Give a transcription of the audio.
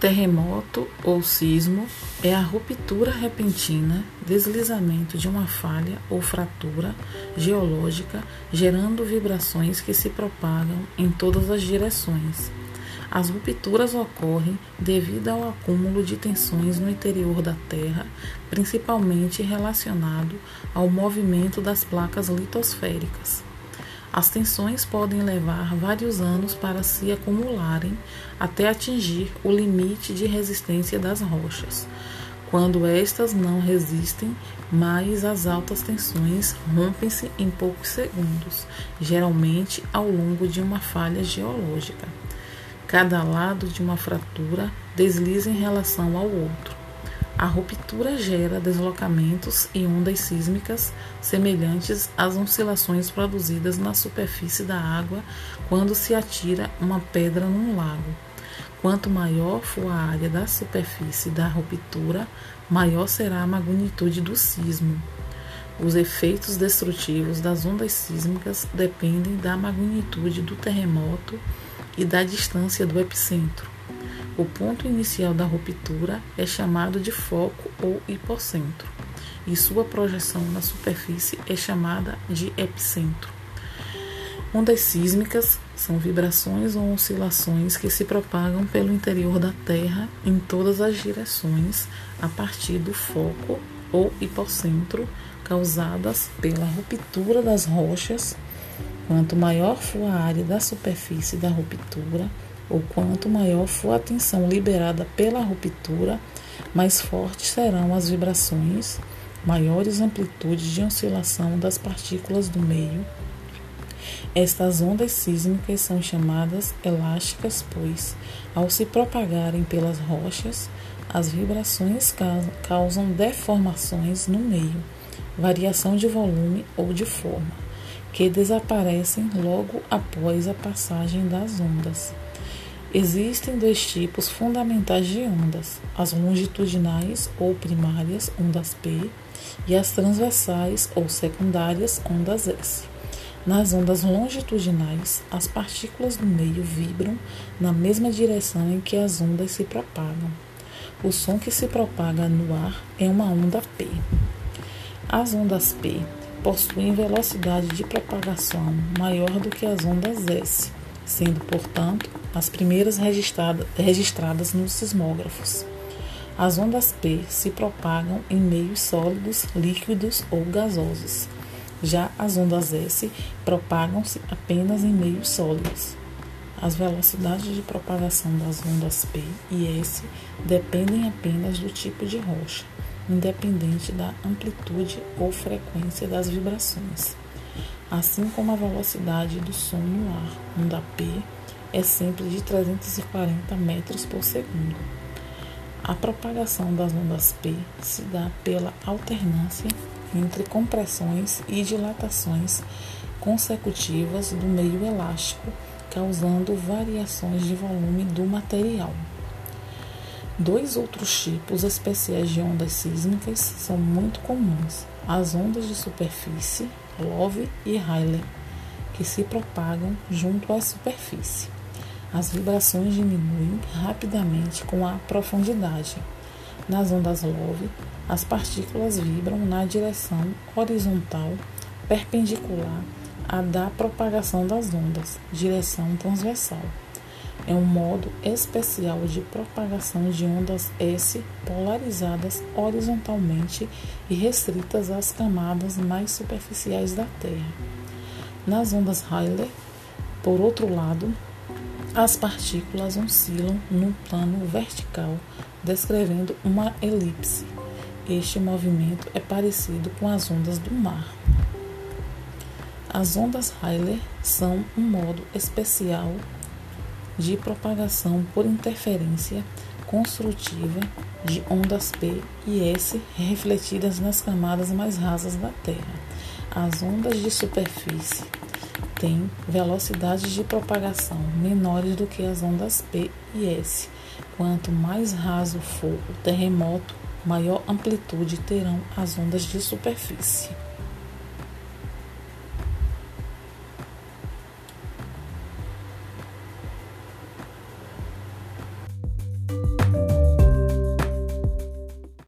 Terremoto ou sismo é a ruptura repentina, deslizamento de uma falha ou fratura geológica, gerando vibrações que se propagam em todas as direções. As rupturas ocorrem devido ao acúmulo de tensões no interior da Terra, principalmente relacionado ao movimento das placas litosféricas. As tensões podem levar vários anos para se acumularem até atingir o limite de resistência das rochas. Quando estas não resistem mais as altas tensões rompem-se em poucos segundos, geralmente ao longo de uma falha geológica. Cada lado de uma fratura desliza em relação ao outro. A ruptura gera deslocamentos e ondas sísmicas semelhantes às oscilações produzidas na superfície da água quando se atira uma pedra num lago. Quanto maior for a área da superfície da ruptura, maior será a magnitude do sismo. Os efeitos destrutivos das ondas sísmicas dependem da magnitude do terremoto e da distância do epicentro. O ponto inicial da ruptura é chamado de foco ou hipocentro, e sua projeção na superfície é chamada de epicentro. Ondas sísmicas são vibrações ou oscilações que se propagam pelo interior da Terra em todas as direções a partir do foco ou hipocentro causadas pela ruptura das rochas. Quanto maior for a área da superfície da ruptura, ou quanto maior for a tensão liberada pela ruptura, mais fortes serão as vibrações, maiores amplitudes de oscilação das partículas do meio. Estas ondas sísmicas são chamadas elásticas, pois, ao se propagarem pelas rochas, as vibrações causam deformações no meio, variação de volume ou de forma, que desaparecem logo após a passagem das ondas. Existem dois tipos fundamentais de ondas: as longitudinais ou primárias, ondas P, e as transversais ou secundárias, ondas S. Nas ondas longitudinais, as partículas do meio vibram na mesma direção em que as ondas se propagam. O som que se propaga no ar é uma onda P. As ondas P possuem velocidade de propagação maior do que as ondas S sendo, portanto, as primeiras registrada, registradas nos sismógrafos. As ondas P se propagam em meios sólidos, líquidos ou gasosos. Já as ondas S propagam-se apenas em meios sólidos. As velocidades de propagação das ondas P e S dependem apenas do tipo de rocha, independente da amplitude ou frequência das vibrações assim como a velocidade do som no ar, onda P é sempre de 340 metros por segundo. A propagação das ondas P se dá pela alternância entre compressões e dilatações consecutivas do meio elástico, causando variações de volume do material. Dois outros tipos especiais de ondas sísmicas são muito comuns: as ondas de superfície, Love e Rayleigh, que se propagam junto à superfície. As vibrações diminuem rapidamente com a profundidade. Nas ondas Love, as partículas vibram na direção horizontal perpendicular à da propagação das ondas, direção transversal é um modo especial de propagação de ondas S polarizadas horizontalmente e restritas às camadas mais superficiais da Terra. Nas ondas Rayleigh, por outro lado, as partículas oscilam no plano vertical, descrevendo uma elipse. Este movimento é parecido com as ondas do mar. As ondas Rayleigh são um modo especial de propagação por interferência construtiva de ondas P e S refletidas nas camadas mais rasas da Terra. As ondas de superfície têm velocidades de propagação menores do que as ondas P e S. Quanto mais raso for o terremoto, maior amplitude terão as ondas de superfície.